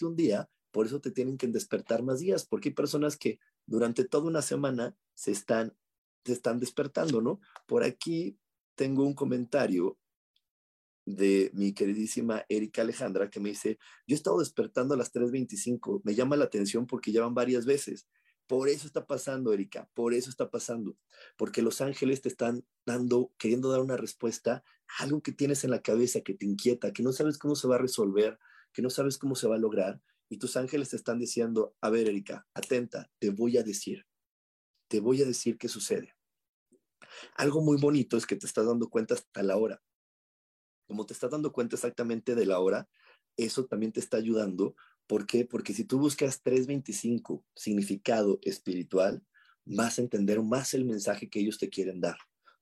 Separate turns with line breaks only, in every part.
Despertarte un día, por eso te tienen que despertar más días, porque hay personas que durante toda una semana se están, se están despertando, ¿no? Por aquí tengo un comentario de mi queridísima Erika Alejandra que me dice, yo he estado despertando a las 3.25, me llama la atención porque ya van varias veces. Por eso está pasando, Erika, por eso está pasando, porque los ángeles te están dando, queriendo dar una respuesta a algo que tienes en la cabeza, que te inquieta, que no sabes cómo se va a resolver, que no sabes cómo se va a lograr y tus ángeles te están diciendo, a ver, Erika, atenta, te voy a decir, te voy a decir qué sucede. Algo muy bonito es que te estás dando cuenta hasta la hora. Como te estás dando cuenta exactamente de la hora, eso también te está ayudando. ¿Por qué? Porque si tú buscas 325 significado espiritual, vas a entender más el mensaje que ellos te quieren dar.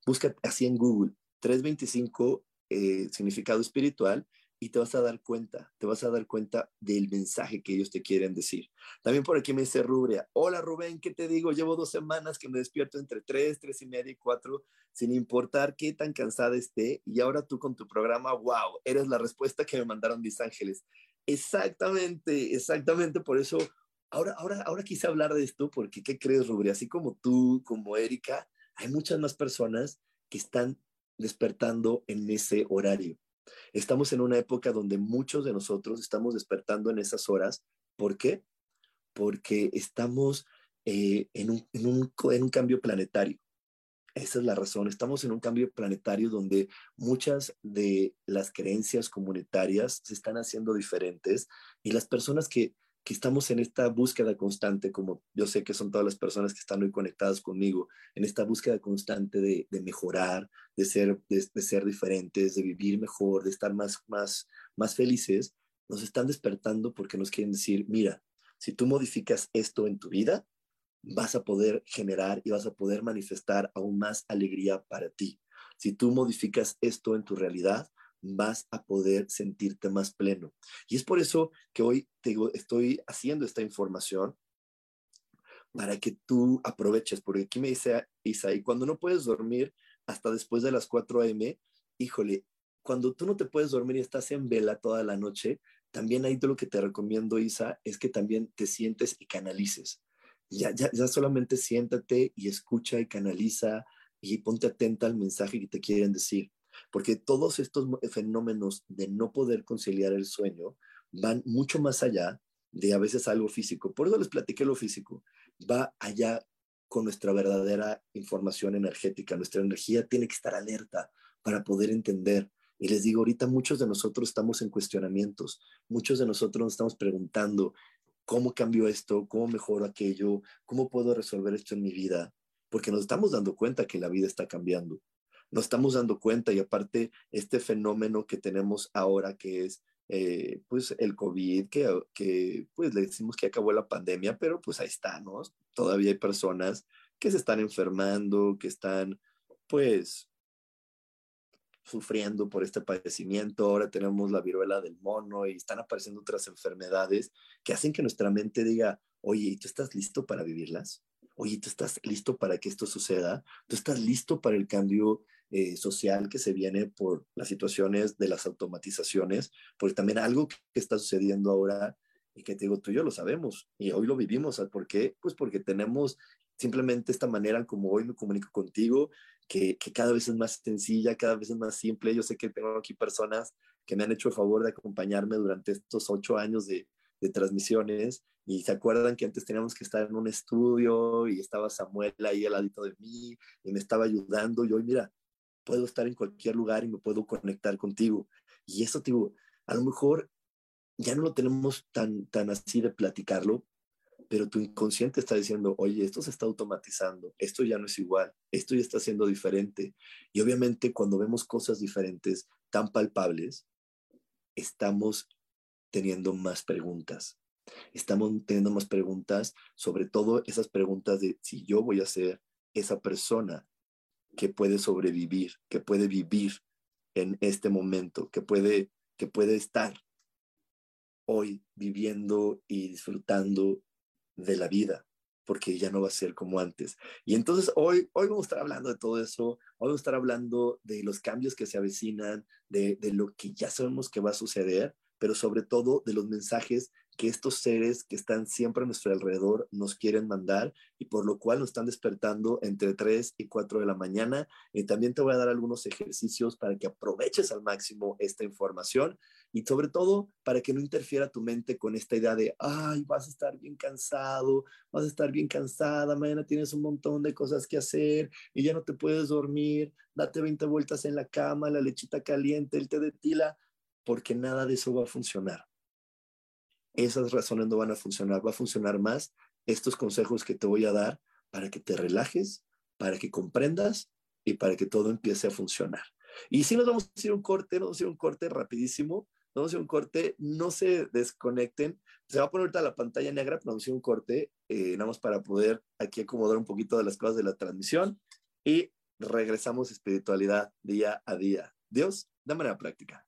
Busca así en Google 325 eh, significado espiritual y te vas a dar cuenta, te vas a dar cuenta del mensaje que ellos te quieren decir. También por aquí me dice Rubria, hola Rubén, ¿qué te digo? Llevo dos semanas que me despierto entre tres, tres y media y cuatro, sin importar qué tan cansada esté, y ahora tú con tu programa, wow, eres la respuesta que me mandaron mis ángeles. Exactamente, exactamente, por eso, ahora, ahora, ahora quise hablar de esto, porque ¿qué crees, Rubria? Así como tú, como Erika, hay muchas más personas que están despertando en ese horario Estamos en una época donde muchos de nosotros estamos despertando en esas horas. ¿Por qué? Porque estamos eh, en, un, cambio planetario. Esa es la razón. Estamos en un cambio planetario donde muchas de las creencias comunitarias se están haciendo diferentes y las personas que que estamos en esta búsqueda constante, como yo sé que son todas las personas que están hoy conectadas conmigo, en esta búsqueda constante de, mejorar, de ser, de, ser diferentes, de vivir mejor, de estar más, más, más felices, nos están despertando porque nos quieren decir, mira, si tú modificas esto en tu vida, vas a poder generar y vas a poder manifestar aún más alegría para ti. Si tú modificas esto en tu realidad, vas a poder sentirte más pleno. Y es por eso que hoy te estoy haciendo esta información para que tú aproveches, porque aquí me dice Isa, y cuando no puedes dormir hasta después de las 4 a.m., híjole, cuando tú no te puedes dormir y estás en vela toda la noche, también ahí lo que te recomiendo, Isa, es que también te sientes y canalices. Ya, ya, ya solamente siéntate y escucha y canaliza y ponte atenta al mensaje que te quieren decir porque todos estos fenómenos de no poder conciliar el sueño van mucho más allá de a veces algo físico. Por eso les platiqué lo físico. Va allá con nuestra verdadera información energética. Nuestra energía tiene que estar alerta para poder entender. Y les digo, ahorita muchos de nosotros estamos en cuestionamientos, muchos de nosotros nos estamos preguntando, ¿cómo cambio esto? ¿Cómo mejoro aquello? ¿Cómo puedo resolver esto en mi vida? Porque nos estamos dando cuenta que la vida está cambiando nos estamos dando cuenta y aparte este fenómeno que tenemos ahora que es eh, pues el COVID, que, que pues le decimos que acabó la pandemia, pero pues ahí está. Todavía hay personas que se están enfermando, que están pues sufriendo por este padecimiento, ahora tenemos la viruela del mono y están apareciendo otras enfermedades que hacen que nuestra mente diga, oye, ¿y tú estás listo para vivirlas? Oye, ¿tú estás listo para que esto suceda? ¿Tú estás listo para el cambio eh, social que se viene por las situaciones de las automatizaciones, porque también algo que está sucediendo ahora y que te digo, tú y yo lo sabemos y hoy lo vivimos. ¿Por qué? Pues porque tenemos simplemente esta manera como hoy me comunico contigo, que, que, cada vez es más sencilla, cada vez es más simple. Yo sé que tengo aquí personas que me han hecho el favor de acompañarme durante estos ocho años de, de transmisiones y se acuerdan que antes teníamos que estar en un estudio y estaba Samuel ahí al ladito de mí y me estaba ayudando y hoy mira, puedo estar en cualquier lugar y me puedo conectar contigo. Y eso, digo, a lo mejor ya no lo tenemos tan, tan así de platicarlo, pero tu inconsciente está diciendo, oye, esto se está automatizando, esto ya no es igual, esto ya está siendo diferente. Y obviamente cuando vemos cosas diferentes, tan palpables, estamos teniendo más preguntas. Estamos teniendo más preguntas, sobre todo esas preguntas de si yo voy a ser esa persona que puede sobrevivir, que puede vivir en este momento, que puede, que puede estar hoy viviendo y disfrutando de la vida, porque ya no va a ser como antes. Y entonces hoy, hoy vamos a estar hablando de todo eso, hoy vamos a estar hablando de los cambios que se avecinan, de, de lo que ya sabemos que va a suceder, pero sobre todo de los mensajes que estos seres que están siempre a nuestro alrededor nos quieren mandar y por lo cual nos están despertando entre 3 y 4 de la mañana. Y también te voy a dar algunos ejercicios para que aproveches al máximo esta información y sobre todo para que no interfiera tu mente con esta idea de, ay, vas a estar bien cansado, vas a estar bien cansada, mañana tienes un montón de cosas que hacer y ya no te puedes dormir, date 20 vueltas en la cama, la lechita caliente, el té de tila, porque nada de eso va a funcionar esas razones no van a funcionar, va a funcionar más estos consejos que te voy a dar para que te relajes, para que comprendas y para que todo empiece a funcionar. Y si nos vamos a hacer un corte, nos vamos a hacer un corte rapidísimo, nos vamos a hacer un corte, no se desconecten, se va a poner ahorita la pantalla negra, pero vamos a hacer un corte, eh, nada más para poder aquí acomodar un poquito de las cosas de la transmisión y regresamos a espiritualidad día a día. Dios, de manera práctica.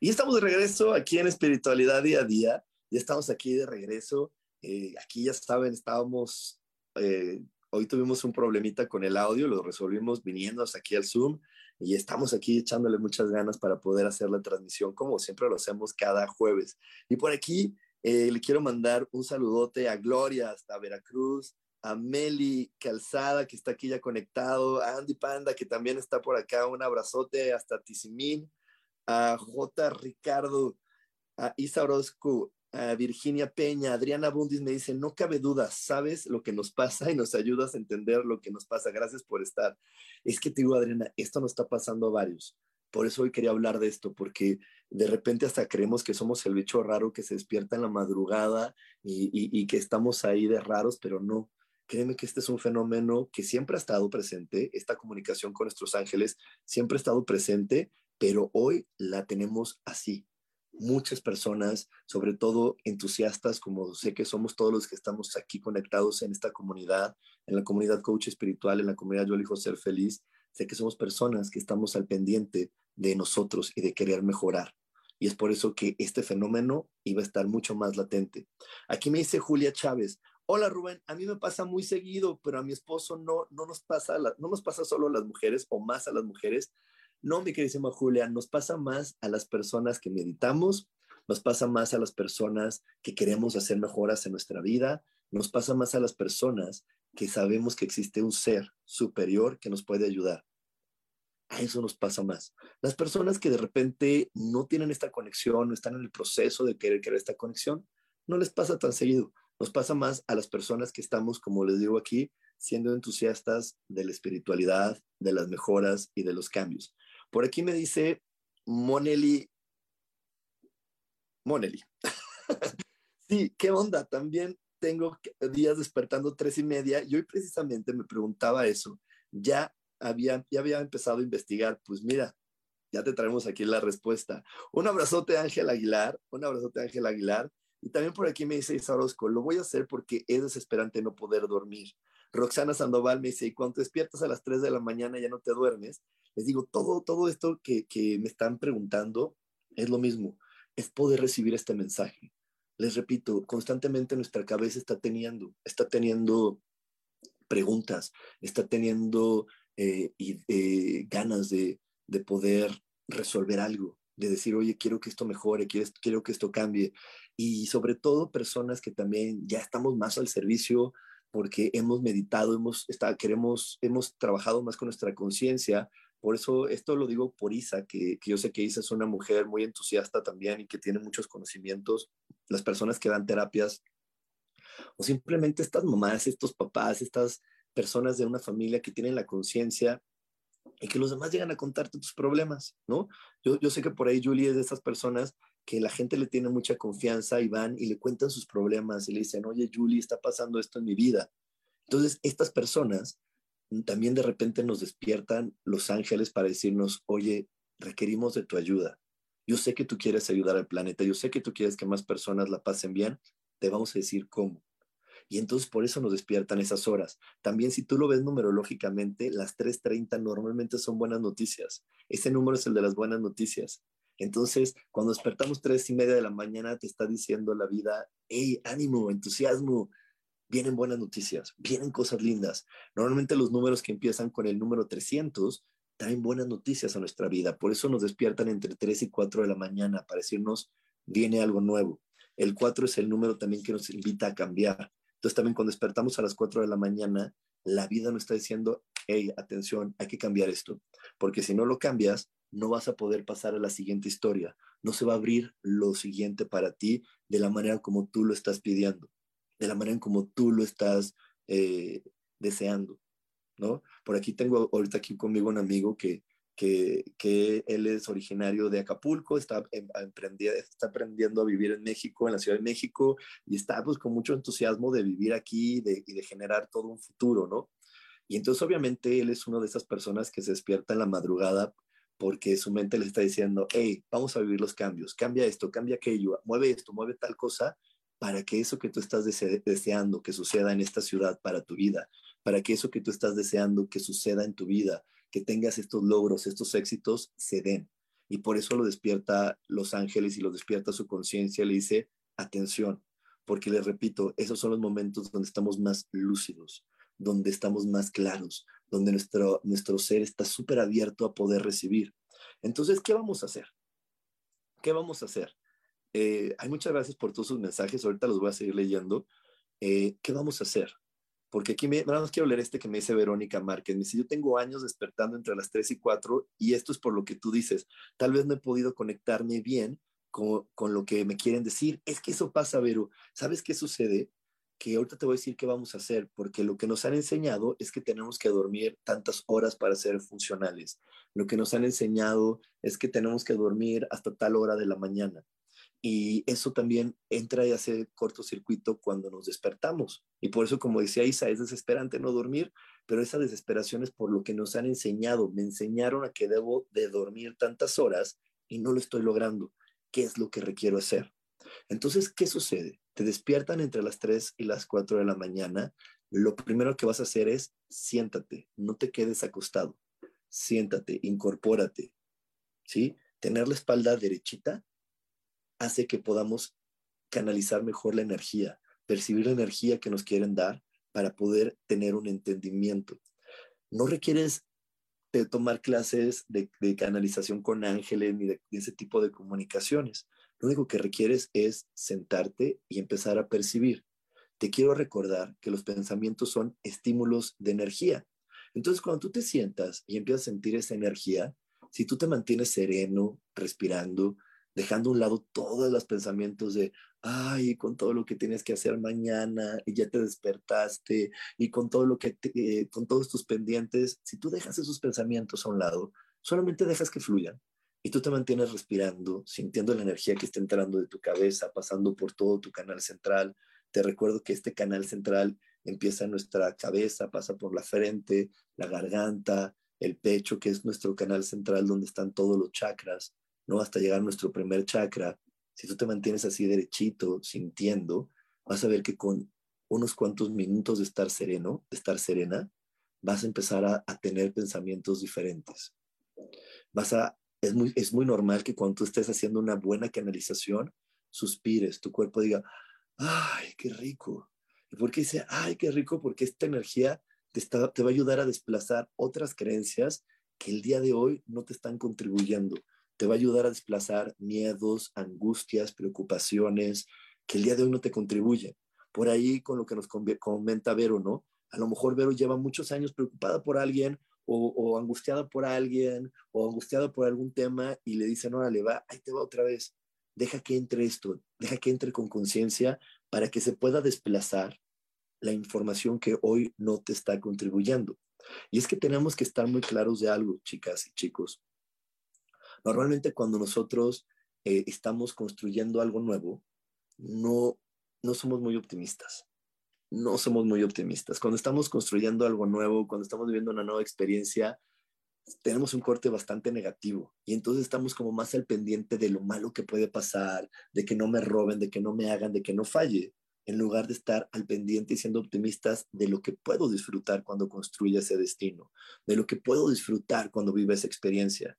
Y estamos de regreso aquí en Espiritualidad Día a Día. Ya estamos aquí de regreso. Eh, aquí ya saben, estábamos, eh, hoy tuvimos un problemita con el audio, lo resolvimos viniendo hasta aquí al Zoom y estamos aquí echándole muchas ganas para poder hacer la transmisión como siempre lo hacemos cada jueves. Y por aquí eh, le quiero mandar un saludote a Gloria hasta Veracruz, a Meli Calzada que está aquí ya conectado, a Andy Panda que también está por acá, un abrazote hasta Tizimín a J. Ricardo, a Isa Orozco, a Virginia Peña, Adriana Bundis me dice, no cabe duda, sabes lo que nos pasa y nos ayudas a entender lo que nos pasa. Gracias por estar. Es que te digo, Adriana, esto nos está pasando a varios. Por eso hoy quería hablar de esto, porque de repente hasta creemos que somos el bicho raro que se despierta en la madrugada y, y que estamos ahí de raros, pero no. Créeme que este es un fenómeno que siempre ha estado presente, esta comunicación con nuestros ángeles siempre ha estado presente, pero hoy la tenemos así. Muchas personas, sobre todo entusiastas, como sé que somos todos los que estamos aquí conectados en esta comunidad, en la comunidad coach espiritual, en la comunidad Yo elijo ser feliz, sé que somos personas que estamos al pendiente de nosotros y de querer mejorar. Y es por eso que este fenómeno iba a estar mucho más latente. Aquí me dice Julia Chávez, hola Rubén, a mí me pasa muy seguido, pero a mi esposo no, no, nos, pasa, no nos pasa solo a las mujeres o más a las mujeres. No, mi queridísima Julia, nos pasa más a las personas que meditamos, nos pasa más a las personas que queremos hacer mejoras en nuestra vida, nos pasa más a las personas que sabemos que existe un ser superior que nos puede ayudar. A eso nos pasa más. Las personas que de repente no tienen esta conexión, no están en el proceso de querer crear esta conexión, no les pasa tan seguido. Nos pasa más a las personas que estamos, como les digo aquí, siendo entusiastas de la espiritualidad, de las mejoras y de los cambios. Por aquí me dice Moneli. Moneli. sí, ¿qué onda? También tengo días despertando tres y media y hoy precisamente me preguntaba eso. Ya había, ya había empezado a investigar, pues mira, ya te traemos aquí la respuesta. Un abrazote Ángel Aguilar, un abrazote Ángel Aguilar. Y también por aquí me dice Isa Orozco, lo voy a hacer porque es desesperante no poder dormir. Roxana Sandoval me dice, y cuando despiertas a las 3 de la mañana ya no te duermes. Les digo, todo, todo esto que, que me están preguntando es lo mismo, es poder recibir este mensaje. Les repito, constantemente nuestra cabeza está teniendo, está teniendo preguntas, está teniendo eh, y, eh, ganas de, de, poder resolver algo, de decir, oye, quiero que esto mejore, quiero, quiero que esto cambie. Y sobre todo personas que también ya estamos más al servicio porque hemos meditado, hemos, está, queremos, hemos trabajado más con nuestra conciencia. Por eso esto lo digo por Isa, que, que yo sé que Isa es una mujer muy entusiasta también y que tiene muchos conocimientos. Las personas que dan terapias o simplemente estas mamás, estos papás, estas personas de una familia que tienen la conciencia y que los demás llegan a contarte tus problemas, ¿no? Yo, yo sé que por ahí Julie es de esas personas que la gente le tiene mucha confianza y van y le cuentan sus problemas y le dicen, oye, Julie, está pasando esto en mi vida. Entonces, estas personas también de repente nos despiertan los ángeles para decirnos, oye, requerimos de tu ayuda. Yo sé que tú quieres ayudar al planeta, yo sé que tú quieres que más personas la pasen bien, te vamos a decir cómo. Y entonces por eso nos despiertan esas horas. También si tú lo ves numerológicamente, las 3.30 normalmente son buenas noticias. Ese número es el de las buenas noticias. Entonces, cuando despertamos tres y media de la mañana, te está diciendo la vida, hey, ánimo, entusiasmo, vienen buenas noticias, vienen cosas lindas. Normalmente los números que empiezan con el número 300 traen buenas noticias a nuestra vida. Por eso nos despiertan entre 3 y 4 de la mañana para decirnos, viene algo nuevo. El 4 es el número también que nos invita a cambiar. Entonces también cuando despertamos a las 4 de la mañana, la vida nos está diciendo, hey, atención, hay que cambiar esto, porque si no lo cambias, no vas a poder pasar a la siguiente historia, no se va a abrir lo siguiente para ti de la manera como tú lo estás pidiendo, de la manera como tú lo estás eh, deseando, ¿no? Por aquí tengo ahorita aquí conmigo un amigo que que, él es originario de Acapulco, está, está aprendiendo a vivir en México, en la Ciudad de México, y está pues con mucho entusiasmo de vivir aquí y de generar todo un futuro, ¿no? Y entonces obviamente él es una de esas personas que se despierta en la madrugada porque su mente le está diciendo, hey, vamos a vivir los cambios, cambia esto, cambia aquello, mueve esto, mueve tal cosa, para que eso que tú estás deseando que suceda en esta ciudad para tu vida, para que eso que tú estás deseando que suceda en tu vida, que tengas estos logros, estos éxitos, se den. Y por eso lo despierta Los Ángeles y lo despierta su conciencia, le dice, atención, porque les repito, esos son los momentos donde estamos más lúcidos, donde estamos más claros, donde nuestro, nuestro ser está súper abierto a poder recibir. Entonces, ¿qué vamos a hacer? ¿Qué vamos a hacer? Eh, hay muchas gracias por todos sus mensajes, ahorita los voy a seguir leyendo. Eh, ¿Qué vamos a hacer? porque aquí me, nada más quiero leer este que me dice Verónica Márquez. Me dice, yo tengo años despertando entre las 3 y 4 y esto es por lo que tú dices. Tal vez no he podido conectarme bien con, con lo que me quieren decir. Es que eso pasa, Vero. ¿Sabes qué sucede? Que ahorita te voy a decir qué vamos a hacer, porque lo que nos han enseñado es que tenemos que dormir tantas horas para ser funcionales. Lo que nos han enseñado es que tenemos que dormir hasta tal hora de la mañana. Y eso también entra y hace cortocircuito cuando nos despertamos. Y por eso, como decía Isa, es desesperante no dormir, pero esa desesperación es por lo que nos han enseñado. Me enseñaron a que debo de dormir tantas horas y no lo estoy logrando. ¿Qué es lo que requiero hacer? Entonces, ¿qué sucede? Te despiertan entre las 3 y las 4 de la mañana. Lo primero que vas a hacer es siéntate, no te quedes acostado. Siéntate, incorpórate, ¿sí? Tener la espalda derechita hace que podamos canalizar mejor la energía, percibir la energía que nos quieren dar para poder tener un entendimiento. No requieres de tomar clases de, canalización con ángeles ni de, ese tipo de comunicaciones. Lo único que requieres es sentarte y empezar a percibir. Te quiero recordar que los pensamientos son estímulos de energía. Entonces, cuando tú te sientas y empiezas a sentir esa energía, si tú te mantienes sereno, respirando, dejando a un lado todos los pensamientos de, ay, con todo lo que tienes que hacer mañana y ya te despertaste y con todo lo que, eh, con todos tus pendientes, si tú dejas esos pensamientos a un lado, solamente dejas que fluyan y tú te mantienes respirando, sintiendo la energía que está entrando de tu cabeza, pasando por todo tu canal central. Te recuerdo que este canal central empieza en nuestra cabeza, pasa por la frente, la garganta, el pecho, que es nuestro canal central donde están todos los chakras ¿no? Hasta llegar a nuestro primer chakra. Si tú te mantienes así derechito, sintiendo, vas a ver que con unos cuantos minutos de estar sereno, de estar serena, vas a empezar a, tener pensamientos diferentes. Vas a, es muy, es muy normal que cuando estés haciendo una buena canalización, suspires, tu cuerpo diga, ay, qué rico. ¿Y por qué dice, ay, qué rico? Porque esta energía te, está, te va a ayudar a desplazar otras creencias que el día de hoy no te están contribuyendo te va a ayudar a desplazar miedos, angustias, preocupaciones que el día de hoy no te contribuyen. Por ahí con lo que nos comenta Vero, ¿no? A lo mejor Vero lleva muchos años preocupada por alguien o, angustiada por alguien o angustiada por algún tema y le dicen, le va, ahí te va otra vez. Deja que entre esto, deja que entre con conciencia para que se pueda desplazar la información que hoy no te está contribuyendo. Y es que tenemos que estar muy claros de algo, chicas y chicos. Normalmente cuando nosotros eh, estamos construyendo algo nuevo, no, no somos muy optimistas. No somos muy optimistas. Cuando estamos construyendo algo nuevo, cuando estamos viviendo una nueva experiencia, tenemos un corte bastante negativo y entonces estamos como más al pendiente de lo malo que puede pasar, de que no me roben, de que no me hagan, de que no falle, en lugar de estar al pendiente y siendo optimistas de lo que puedo disfrutar cuando construya ese destino, de lo que puedo disfrutar cuando vive esa experiencia.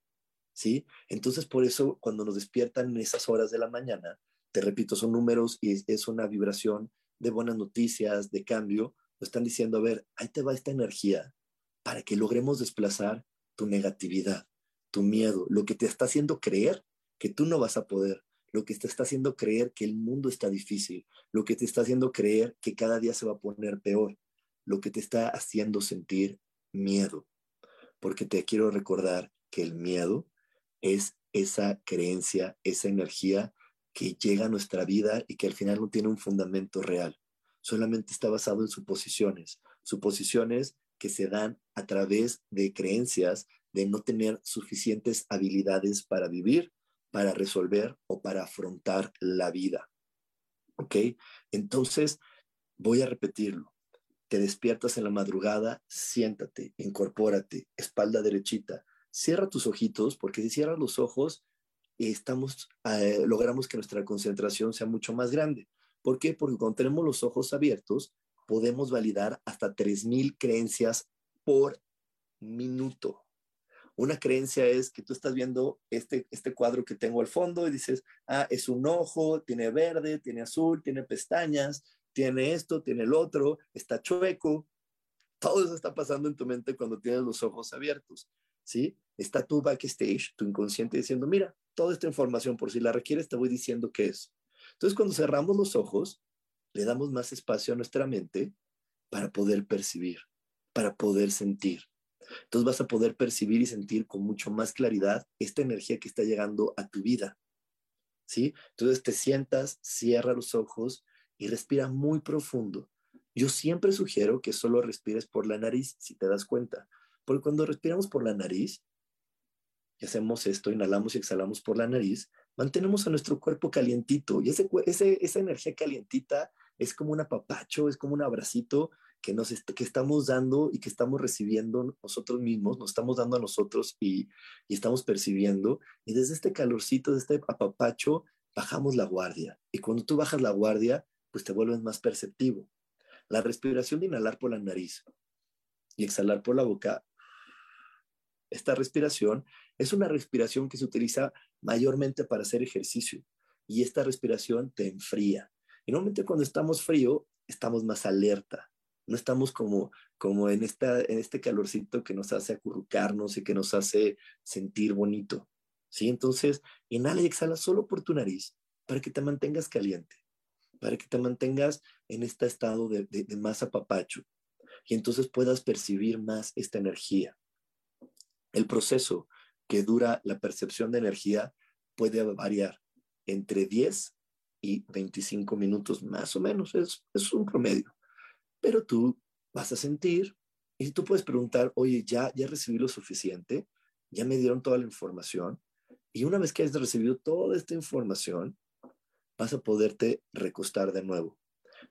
¿sí? Entonces, por eso, cuando nos despiertan en esas horas de la mañana, te repito, son números y es una vibración de buenas noticias, de cambio, nos están diciendo, a ver, ahí te va esta energía para que logremos desplazar tu negatividad, tu miedo, lo que te está haciendo creer que tú no vas a poder, lo que te está haciendo creer que el mundo está difícil, lo que te está haciendo creer que cada día se va a poner peor, lo que te está haciendo sentir miedo. Porque te quiero recordar que el miedo es esa creencia, esa energía que llega a nuestra vida y que al final no tiene un fundamento real. Solamente está basado en suposiciones, suposiciones que se dan a través de creencias de no tener suficientes habilidades para vivir, para resolver o para afrontar la vida. ¿Ok? Entonces, voy a repetirlo. Te despiertas en la madrugada, siéntate, incorpórate, espalda derechita, cierra tus ojitos, porque si cierras los ojos, estamos, eh, logramos que nuestra concentración sea mucho más grande. ¿Por qué? Porque cuando tenemos los ojos abiertos, podemos validar hasta 3.000 creencias por minuto. Una creencia es que tú estás viendo este, este cuadro que tengo al fondo y dices, ah, es un ojo, tiene verde, tiene azul, tiene pestañas, tiene esto, tiene el otro, está chueco. Todo eso está pasando en tu mente cuando tienes los ojos abiertos. ¿sí? Está tu backstage, tu inconsciente diciendo, mira, toda esta información, por si la requieres, te voy diciendo qué es. Entonces, cuando cerramos los ojos, le damos más espacio a nuestra mente para poder percibir, para poder sentir. Entonces vas a poder percibir y sentir con mucho más claridad esta energía que está llegando a tu vida. ¿Sí? Entonces te sientas, cierra los ojos y respira muy profundo. Yo siempre sugiero que solo respires por la nariz, si te das cuenta, porque cuando respiramos por la nariz, y hacemos esto, inhalamos y exhalamos por la nariz, mantenemos a nuestro cuerpo calientito. Y ese, esa energía calientita es como un apapacho, es como un abracito que, nos que estamos dando y que estamos recibiendo nosotros mismos, nos estamos dando a nosotros y, y estamos percibiendo. Y desde este calorcito, desde este apapacho, bajamos la guardia. Y cuando tú bajas la guardia, pues te vuelves más perceptivo. La respiración de inhalar por la nariz y exhalar por la boca esta respiración es una respiración que se utiliza mayormente para hacer ejercicio y esta respiración te enfría. Y normalmente cuando estamos frío, estamos más alerta, no estamos como, como en, esta, en este calorcito que nos hace acurrucarnos y que nos hace sentir bonito. ¿sí? Entonces, inhala y exhala solo por tu nariz para que te mantengas caliente, para que te mantengas en este estado de, de, de más apapacho y entonces puedas percibir más esta energía. El proceso que dura la percepción de energía puede variar entre 10 y 25 minutos más o menos, es, es un promedio. Pero tú vas a sentir y tú puedes preguntar, oye, ya, ya recibí lo suficiente, ya me dieron toda la información. Y una vez que hayas recibido toda esta información, vas a poderte recostar de nuevo.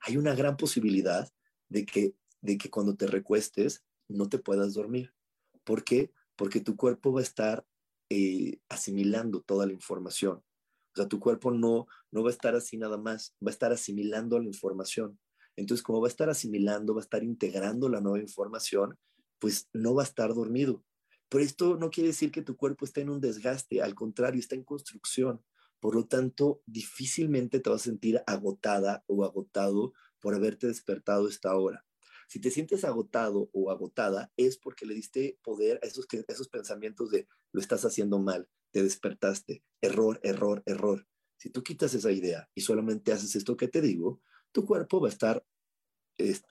Hay una gran posibilidad de que, de que cuando te recuestes no te puedas dormir. ¿Por qué? Porque tu cuerpo va a estar eh, asimilando toda la información. O sea, tu cuerpo no, no va a estar así nada más, va a estar asimilando la información. Entonces, como va a estar asimilando, va a estar integrando la nueva información, pues no va a estar dormido. Pero esto no quiere decir que tu cuerpo esté en un desgaste, al contrario, está en construcción. Por lo tanto, difícilmente te vas a sentir agotada o agotado por haberte despertado esta hora. Si te sientes agotado o agotada, es porque le diste poder a esos, esos pensamientos de lo estás haciendo mal, te despertaste, error, error, error. Si tú quitas esa idea y solamente haces esto que te digo, tu cuerpo va a estar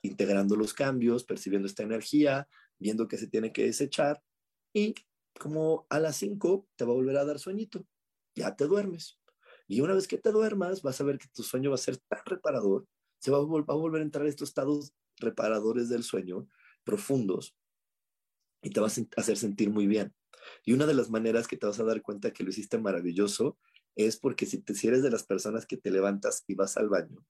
integrando los cambios, percibiendo esta energía, viendo que se tiene que desechar y como a las 5 te va a volver a dar sueñito, ya te duermes. Y una vez que te duermas, vas a ver que tu sueño va a ser tan reparador, se va a, va a volver a entrar a estos estados reparadores del sueño profundos y te vas a hacer sentir muy bien. Y una de las maneras que te vas a dar cuenta que lo hiciste maravilloso es porque si, te, si eres de las personas que te levantas y vas al baño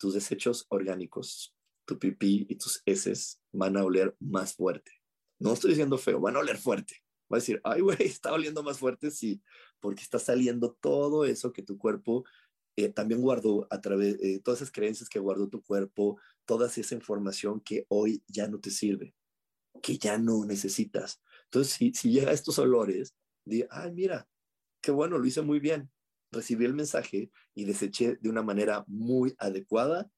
tus desechos orgánicos, tu pipí y tus heces van a oler más fuerte. No estoy diciendo feo, van a oler fuerte. Va a decir, ay, güey, está oliendo más fuerte, sí, porque está saliendo todo eso que tu cuerpo eh, también guardó a través de eh, todas esas creencias que guardó tu cuerpo, toda esa información que hoy ya no te sirve, que ya no necesitas. Entonces, si, si llega a estos olores, di, ay, mira, qué bueno, lo hice muy bien recibí el mensaje y deseché de una manera muy adecuada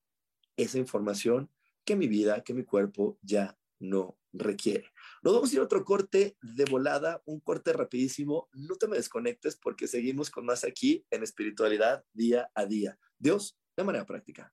esa información que mi vida, que mi cuerpo ya no requiere. Nos vamos a ir a otro corte de volada, un corte rapidísimo. No te me desconectes porque seguimos con más aquí en espiritualidad día a día. Dios, de manera práctica.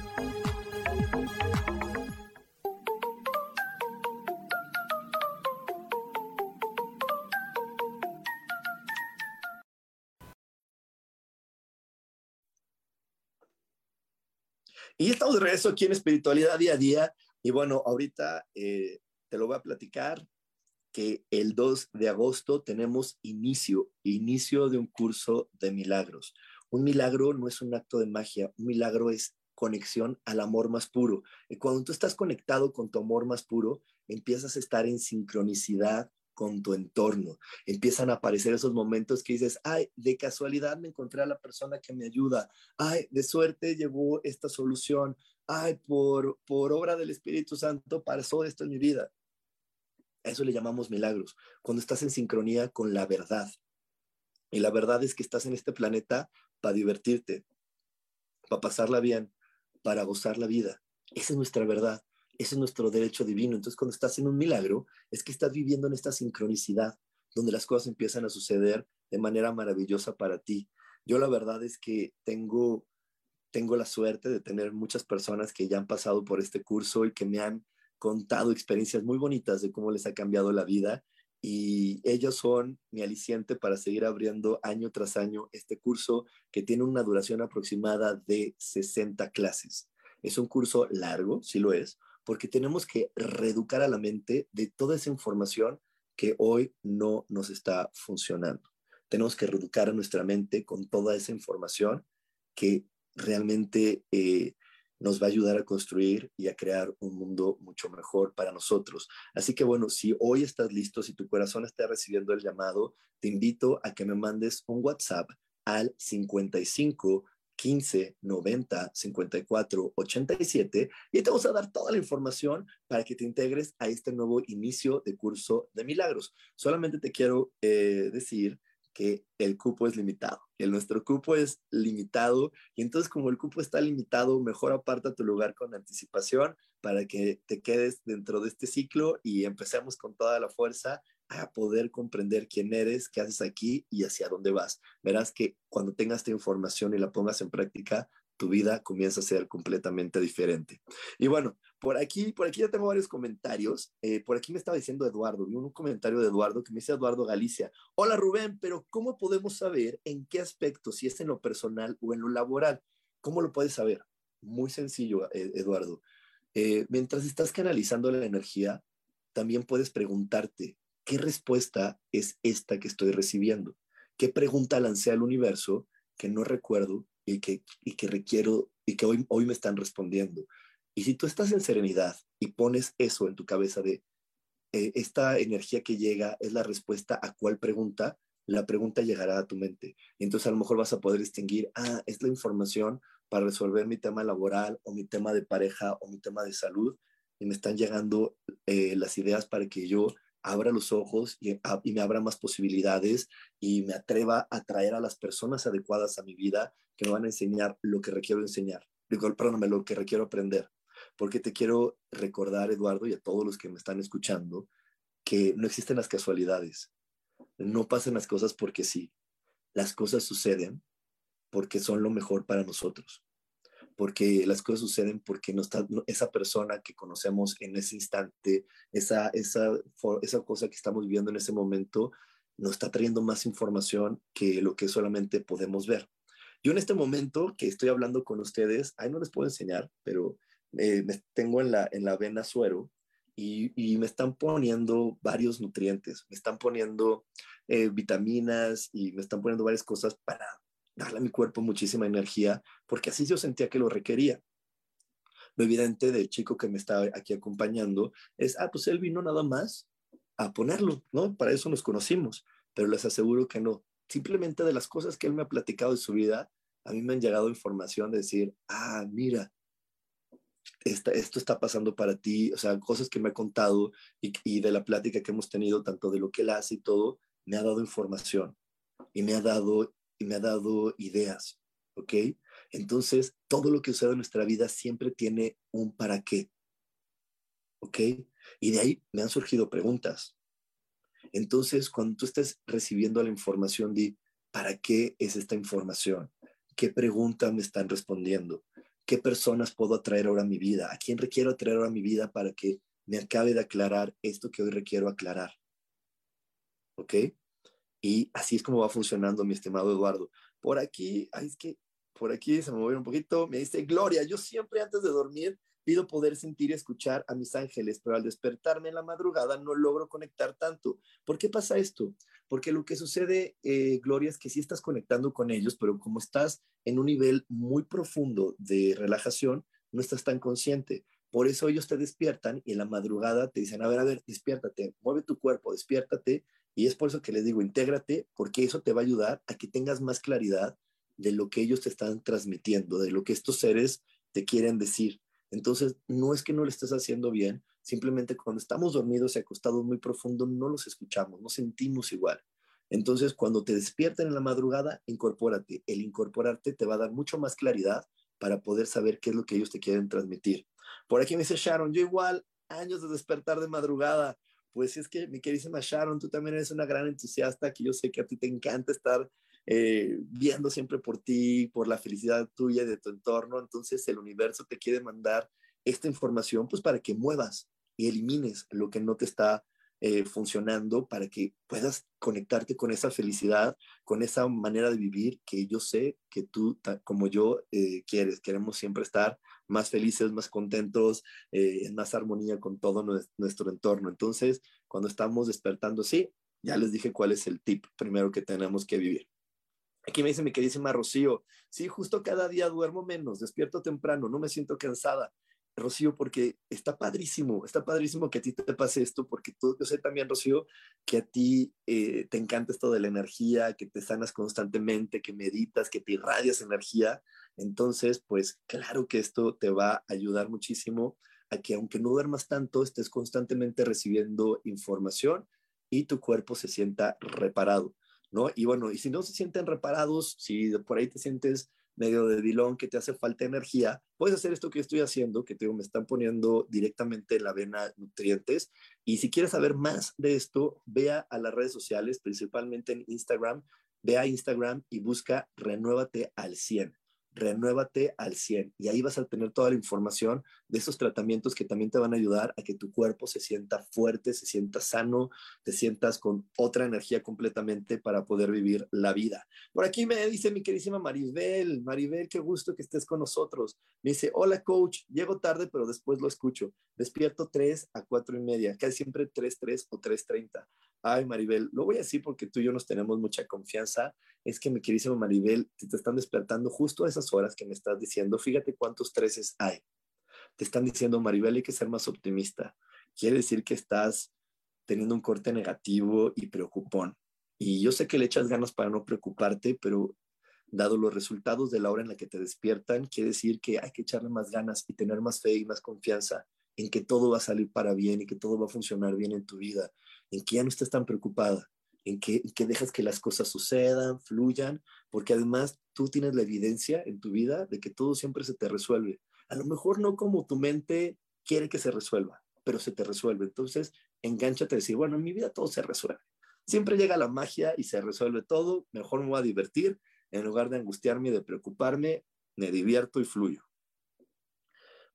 Estamos de regreso aquí en Espiritualidad Día a Día. Y bueno, ahorita eh, te lo voy a platicar que el 2 de agosto tenemos inicio, inicio de un curso de milagros. Un milagro no es un acto de magia, un milagro es conexión al amor más puro. Y cuando tú estás conectado con tu amor más puro, empiezas a estar en sincronicidad con tu entorno. Empiezan a aparecer esos momentos que dices, ay, de casualidad me encontré a la persona que me ayuda, ay, de suerte llegó esta solución, ay, por, por obra del Espíritu Santo pasó esto en mi vida. eso le llamamos milagros, cuando estás en sincronía con la verdad. Y la verdad es que estás en este planeta para divertirte, para pasarla bien, para gozar la vida. Esa es nuestra verdad. Ese es nuestro derecho divino. Entonces, cuando estás en un milagro, es que estás viviendo en esta sincronicidad, donde las cosas empiezan a suceder de manera maravillosa para ti. Yo la verdad es que tengo, tengo la suerte de tener muchas personas que ya han pasado por este curso y que me han contado experiencias muy bonitas de cómo les ha cambiado la vida y ellos son mi aliciente para seguir abriendo año tras año este curso que tiene una duración aproximada de 60 clases. Es un curso largo, sí lo es, porque tenemos que reeducar a la mente de toda esa información que hoy no nos está funcionando. Tenemos que reeducar a nuestra mente con toda esa información que realmente eh, nos va a ayudar a construir y a crear un mundo mucho mejor para nosotros. Así que bueno, si hoy estás listo, si tu corazón está recibiendo el llamado, te invito a que me mandes un WhatsApp al 55 15 90 54 87 y te vamos a dar toda la información para que te integres a este nuevo inicio de curso de milagros. Solamente te quiero eh, decir que el cupo es limitado, que nuestro cupo es limitado y entonces como el cupo está limitado, mejor aparta tu lugar con anticipación para que te quedes dentro de este ciclo y empecemos con toda la fuerza a poder comprender quién eres, qué haces aquí y hacia dónde vas. Verás que cuando tengas esta información y la pongas en práctica, tu vida comienza a ser completamente diferente. Y bueno, por aquí, por aquí ya tengo varios comentarios. Eh, por aquí me estaba diciendo Eduardo, vi un comentario de Eduardo que me dice Eduardo Galicia. Hola Rubén, pero ¿cómo podemos saber en qué aspecto, si es en lo personal o en lo laboral? ¿Cómo lo puedes saber? Muy sencillo, eh, Eduardo. Eh, mientras estás canalizando la energía, también puedes preguntarte, ¿qué respuesta es esta que estoy recibiendo? ¿Qué pregunta lancé al universo que no recuerdo y que, y que requiero y que hoy, hoy me están respondiendo? Y si tú estás en serenidad y pones eso en tu cabeza de eh, esta energía que llega es la respuesta a cuál pregunta, la pregunta llegará a tu mente. Entonces a lo mejor vas a poder distinguir, ah, es la información para resolver mi tema laboral o mi tema de pareja o mi tema de salud y me están llegando eh, las ideas para que yo abra los ojos ah, y, me abra más posibilidades y me atreva a traer a las personas adecuadas a mi vida que me van a enseñar lo que requiero enseñar, perdóname, lo que requiero aprender. Porque te quiero recordar, Eduardo, y a todos los que me están escuchando, que no existen las casualidades. No pasan las cosas porque sí. Las cosas suceden porque son lo mejor para nosotros porque las cosas suceden porque no está, esa persona que conocemos en ese instante, esa, esa, esa cosa que estamos viviendo en ese momento, nos está trayendo más información que lo que solamente podemos ver. Yo en este momento que estoy hablando con ustedes, ahí no les puedo enseñar, pero eh, me tengo en la, en la vena suero y, y, me están poniendo varios nutrientes, me están poniendo eh, vitaminas y me están poniendo varias cosas para darle a mi cuerpo muchísima energía, porque así yo sentía que lo requería. Lo evidente del chico que me está aquí acompañando es, ah, pues él vino nada más a ponerlo, ¿no? Para eso nos conocimos, pero les aseguro que no. Simplemente de las cosas que él me ha platicado de su vida, a mí me han llegado información de decir, ah, mira, esta, esto está pasando para ti, o sea, cosas que me ha contado y, y de la plática que hemos tenido, tanto de lo que él hace y todo, me ha dado información y me ha dado y me ha dado ideas, ¿ok? Entonces, todo lo que sucede en nuestra vida siempre tiene un para qué, ¿ok? Y de ahí me han surgido preguntas. Entonces, cuando tú estés recibiendo la información de para qué es esta información, qué preguntas me están respondiendo, qué personas puedo atraer ahora a mi vida, a quién requiero atraer ahora a mi vida para que me acabe de aclarar esto que hoy requiero aclarar. ¿Ok? Y así es como va funcionando, mi estimado Eduardo. Por aquí, es que por aquí se me movió un poquito, me dice, Gloria, yo siempre antes de dormir pido poder sentir y escuchar a mis ángeles, pero al despertarme en la madrugada no logro conectar tanto. ¿Por qué pasa esto? Porque lo que sucede, eh, Gloria, es que sí estás conectando con ellos, pero como estás en un nivel muy profundo de relajación, no estás tan consciente. Por eso ellos te despiertan y en la madrugada te dicen, a ver, a ver, despiértate, mueve tu cuerpo, despiértate. Y es por eso que les digo, intégrate, porque eso te va a ayudar a que tengas más claridad de lo que ellos te están transmitiendo, de lo que estos seres te quieren decir. Entonces, no es que no lo estés haciendo bien, simplemente cuando estamos dormidos y acostados muy profundo, no los escuchamos, no sentimos igual. Entonces, cuando te despierten en la madrugada, incorpórate. El incorporarte te va a dar mucho más claridad para poder saber qué es lo que ellos te quieren transmitir. Por aquí me dice Sharon, yo igual, años de despertar de madrugada. Pues es que, mi queridísima Sharon, tú también eres una gran entusiasta, que yo sé que a ti te encanta estar eh, viendo siempre por ti, por la felicidad tuya y de tu entorno. Entonces el universo te quiere mandar esta información pues para que muevas y elimines lo que no te está eh, funcionando para que puedas conectarte con esa felicidad, con esa manera de vivir que yo sé que tú, como yo, eh, quieres. Queremos siempre estar más felices, más contentos, eh, en más armonía con todo nuestro entorno. Entonces, cuando estamos despertando, sí, ya les dije cuál es el tip primero que tenemos que vivir. Aquí me dice mi queridísima Rocío, sí, justo cada día duermo menos, despierto temprano, no me siento cansada. Rocío, porque está padrísimo, está padrísimo que a ti te pase esto, porque tú, yo sé también, Rocío, que a ti eh, te encanta esto de la energía, que te sanas constantemente, que meditas, que te irradias energía. Entonces, pues claro que esto te va a ayudar muchísimo a que aunque no duermas tanto, estés constantemente recibiendo información y tu cuerpo se sienta reparado, ¿no? Y bueno, y si no se sienten reparados, si por ahí te sientes medio de dilón que te hace falta energía, puedes hacer esto que estoy haciendo, que te me están poniendo directamente en la vena nutrientes. Y si quieres saber más de esto, vea a las redes sociales, principalmente en Instagram, ve a Instagram y busca Renuévate al 100 renuévate al 100 y ahí vas a tener toda la información de esos tratamientos que también te van a ayudar a que tu cuerpo se sienta fuerte, se sienta sano, te sientas con otra energía completamente para poder vivir la vida. Por aquí me dice mi queridísima Maribel, Maribel, qué gusto que estés con nosotros. Me dice, hola coach, llego tarde pero después lo escucho. Despierto 3 a 4 y media, casi siempre 3, 3 o 3.30. Ay, Maribel, lo voy a decir porque tú y yo nos tenemos mucha confianza. Es que mi queridísimo Maribel, te, te están despertando justo a esas horas que me estás diciendo. Fíjate cuántos treces hay. Te están diciendo, Maribel, hay que ser más optimista. Quiere decir que estás teniendo un corte negativo y preocupón. Y yo sé que le echas ganas para no preocuparte, pero dado los resultados de la hora en la que te despiertan, quiere decir que hay que echarle más ganas y tener más fe y más confianza en que todo va a salir para bien y que todo va a funcionar bien en tu vida en que ya no estés tan preocupada, en que, que dejas que las cosas sucedan, fluyan, porque además tú tienes la evidencia en tu vida de que todo siempre se te resuelve. A lo mejor no como tu mente quiere que se resuelva, pero se te resuelve. Entonces, engánchate a decir, bueno, en mi vida todo se resuelve. Siempre llega la magia y se resuelve todo, mejor me voy a divertir, en lugar de angustiarme y de preocuparme, me divierto y fluyo.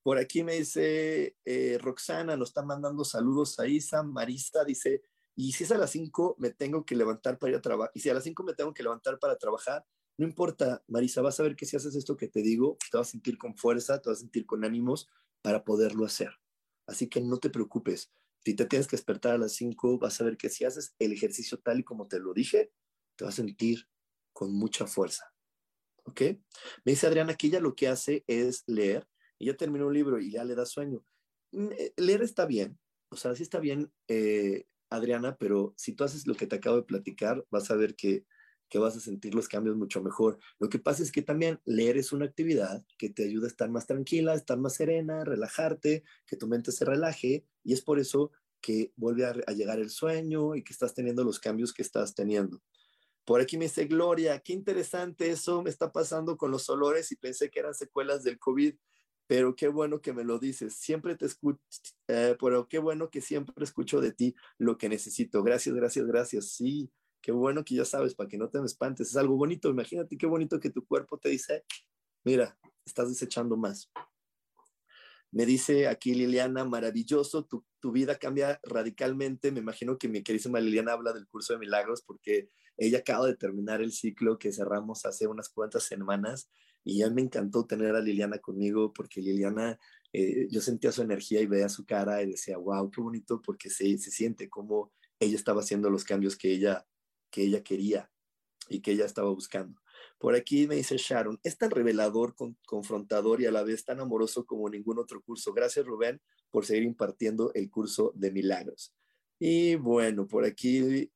Por aquí me dice eh, Roxana, nos está mandando saludos a Isa. Marisa dice, y si es a las 5 me tengo que levantar para ir a trabajar, y si a las 5 me tengo que levantar para trabajar, no importa, Marisa, vas a ver que si haces esto que te digo, te vas a sentir con fuerza, te vas a sentir con ánimos para poderlo hacer. Así que no te preocupes. Si te tienes que despertar a las 5, vas a ver que si haces el ejercicio tal y como te lo dije, te vas a sentir con mucha fuerza. ¿Ok? Me dice Adriana que ella lo que hace es leer y ya terminó un libro y ya le da sueño. Mm, eh, leer está bien, o sea, sí está bien, eh, Adriana, pero si tú haces lo que te acabo de platicar, vas a ver que, que vas a sentir los cambios mucho mejor. Lo que pasa es que también leer es una actividad que te ayuda a estar más tranquila, estar más serena, relajarte, que tu mente se relaje y es por eso que vuelve a, a llegar el sueño y que estás teniendo los cambios que estás teniendo. Por aquí me dice Gloria, qué interesante eso me está pasando con los olores y pensé que eran secuelas del COVID pero qué bueno que me lo dices. Siempre te escucho, eh, pero qué bueno que siempre escucho de ti lo que necesito. Gracias, gracias, gracias. Sí, qué bueno que ya sabes, para que no te me espantes. Es algo bonito, imagínate qué bonito que tu cuerpo te dice, mira, estás desechando más. Me dice aquí Liliana, maravilloso, tu, tu, vida cambia radicalmente. Me imagino que mi queridísima Liliana habla del curso de milagros porque ella acaba de terminar el ciclo que cerramos hace unas cuantas semanas y ya me encantó tener a Liliana conmigo porque Liliana, eh, yo sentía su energía y veía su cara y decía, wow, qué bonito porque se, se siente como ella estaba haciendo los cambios que ella, que ella quería y que ella estaba buscando. Por aquí me dice Sharon, es tan revelador, con, confrontador y a la vez tan amoroso como ningún otro curso. Gracias Rubén por seguir impartiendo el curso de milagros. Y bueno, por aquí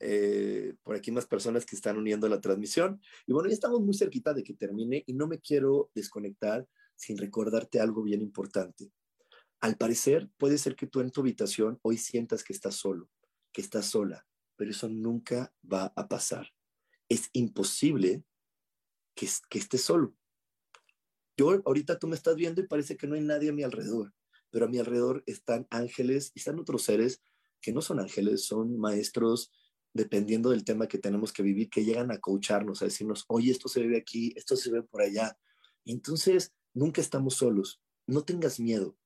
eh, por aquí más personas que están uniendo la transmisión. Y bueno, ya estamos muy cerquita de que termine y no me quiero desconectar sin recordarte algo bien importante. Al parecer, puede ser que tú en tu habitación hoy sientas que estás solo, que estás sola, pero eso nunca va a pasar. Es imposible que, que estés solo. Yo ahorita tú me estás viendo y parece que no hay nadie a mi alrededor, pero a mi alrededor están ángeles y están otros seres que no son ángeles, son maestros dependiendo del tema que tenemos que vivir, que llegan a coacharnos, a decirnos, oye, esto se ve aquí, esto se ve por allá. Entonces, nunca estamos solos. No tengas miedo,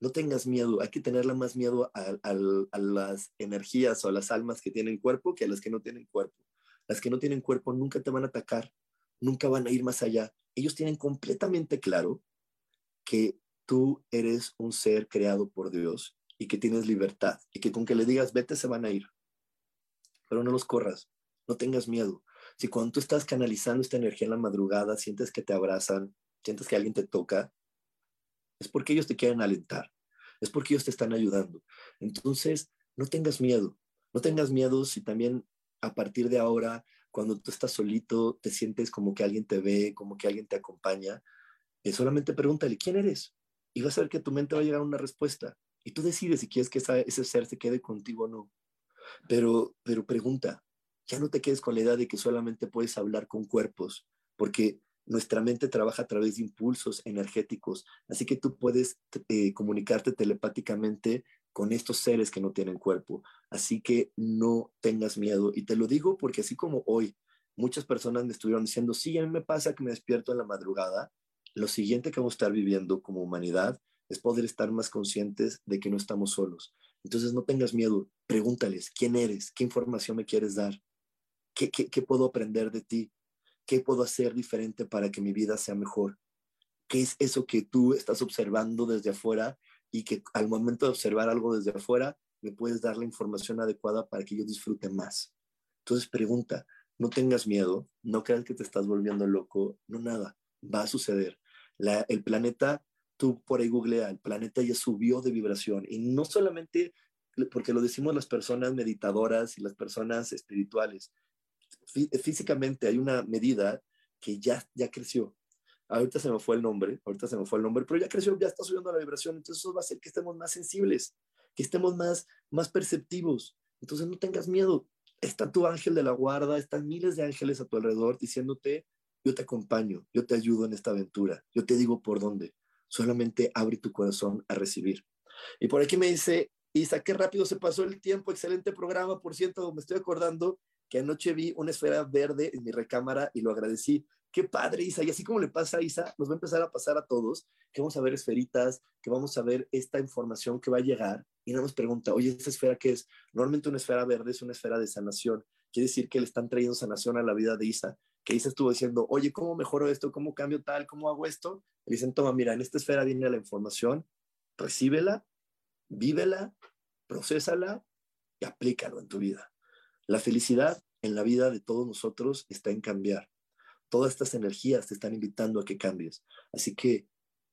no tengas miedo. Hay que tenerle más miedo a, a, las energías o a las almas que tienen cuerpo que a las que no tienen cuerpo. Las que no tienen cuerpo nunca te van a atacar, nunca van a ir más allá. Ellos tienen completamente claro que tú eres un ser creado por Dios y que tienes libertad y que con que le digas vete se van a ir pero no los corras, no tengas miedo. Si cuando tú estás canalizando esta energía en la madrugada, sientes que te abrazan, sientes que alguien te toca, es porque ellos te quieren alentar, es porque ellos te están ayudando. Entonces, no tengas miedo, no tengas miedo si también a partir de ahora, cuando tú estás solito, te sientes como que alguien te ve, como que alguien te acompaña, eh, solamente pregúntale, ¿quién eres? Y vas a ver que tu mente va a llegar a una respuesta. Y tú decides si quieres que ese ser se quede contigo o no. Pero, pero pregunta, ya no te quedes con la idea de que solamente puedes hablar con cuerpos, porque nuestra mente trabaja a través de impulsos energéticos, así que tú puedes eh, comunicarte telepáticamente con estos seres que no tienen cuerpo. Así que no tengas miedo. Y te lo digo porque así como hoy muchas personas me estuvieron diciendo, sí, a mí me pasa que me despierto en la madrugada, lo siguiente que vamos a estar viviendo como humanidad es poder estar más conscientes de que no estamos solos. Entonces no tengas miedo, pregúntales, ¿quién eres? ¿Qué información me quieres dar? ¿Qué, puedo aprender de ti? ¿Qué puedo hacer diferente para que mi vida sea mejor? ¿Qué es eso que tú estás observando desde afuera y que al momento de observar algo desde afuera me puedes dar la información adecuada para que yo disfrute más? Entonces pregunta, no tengas miedo, no creas que te estás volviendo loco, no nada, va a suceder. El planeta tú por ahí googlea, el planeta ya subió de vibración y no solamente porque lo decimos las personas meditadoras y las personas espirituales. Físicamente hay una medida que ya, ya creció. Ahorita se me fue el nombre, ahorita se me fue el nombre, pero ya creció, ya está subiendo la vibración, entonces eso va a hacer que estemos más sensibles, que estemos más, más perceptivos. Entonces no tengas miedo, está tu ángel de la guarda, están miles de ángeles a tu alrededor diciéndote, yo te acompaño, yo te ayudo en esta aventura, yo te digo por dónde solamente abre tu corazón a recibir. Y por aquí me dice, Isa, qué rápido se pasó el tiempo, excelente programa, por cierto, me estoy acordando que anoche vi una esfera verde en mi recámara y lo agradecí. Qué padre, Isa. Y así como le pasa a Isa, nos va a empezar a pasar a todos, que vamos a ver esferitas, que vamos a ver esta información que va a llegar y no nos pregunta, oye, ¿esta esfera qué es? Normalmente una esfera verde es una esfera de sanación. Quiere decir que le están trayendo sanación a la vida de Isa que Isa estuvo diciendo, oye, ¿cómo mejoro esto? ¿Cómo cambio tal? ¿Cómo hago esto? Le dicen, toma, mira, en esta esfera viene la información, recíbela, vívela, procésala y aplícalo en tu vida. La felicidad en la vida de todos nosotros está en cambiar. Todas estas energías te están invitando a que cambies. Así que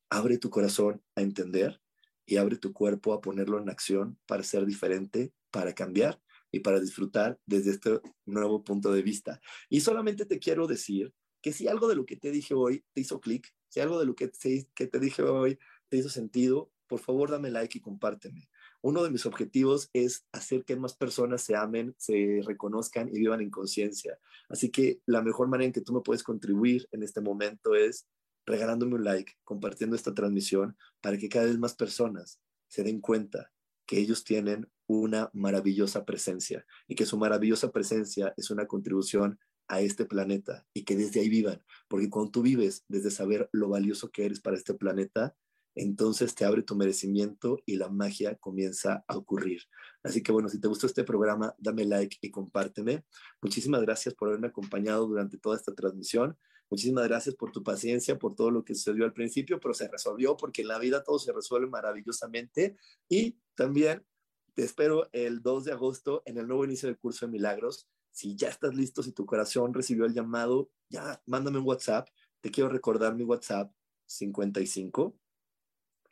abre tu corazón a entender y abre tu cuerpo a ponerlo en acción para ser diferente, para cambiar y para disfrutar desde este nuevo punto de vista. Y solamente te quiero decir que si algo de lo que te dije hoy te hizo clic, si algo de lo que te, que te dije hoy te hizo sentido, por favor dame like y compárteme. Uno de mis objetivos es hacer que más personas se amen, se reconozcan y vivan en conciencia. Así que la mejor manera en que tú me puedes contribuir en este momento es regalándome un like, compartiendo esta transmisión para que cada vez más personas se den cuenta que ellos tienen una maravillosa presencia y que su maravillosa presencia es una contribución a este planeta y que desde ahí vivan, porque cuando tú vives desde saber lo valioso que eres para este planeta, entonces te abre tu merecimiento y la magia comienza a ocurrir. Así que bueno, si te gustó este programa, dame like y compárteme. Muchísimas gracias por haberme acompañado durante toda esta transmisión. Muchísimas gracias por tu paciencia, por todo lo que sucedió al principio, pero se resolvió porque en la vida todo se resuelve maravillosamente. Y también te espero el 2 de agosto en el nuevo inicio del curso de milagros. Si ya estás listo, si tu corazón recibió el llamado, ya mándame un WhatsApp. Te quiero recordar mi WhatsApp 55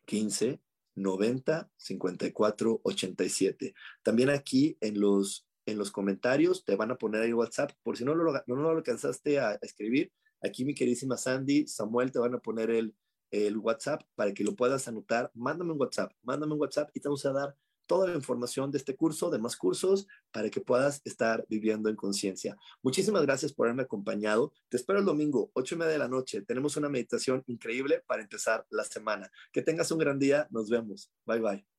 15 90 54 87. También aquí en los, en los comentarios te van a poner ahí WhatsApp, por si no lo, no, lo alcanzaste a, escribir, aquí mi queridísima Sandy, Samuel te van a poner el, el WhatsApp para que lo puedas anotar. Mándame un WhatsApp, mándame un WhatsApp y te vamos a dar toda la información de este curso, de más cursos, para que puedas estar viviendo en conciencia. Muchísimas gracias por haberme acompañado. Te espero el domingo, ocho y media de la noche. Tenemos una meditación increíble para empezar la semana. Que tengas un gran día. Nos vemos. Bye bye.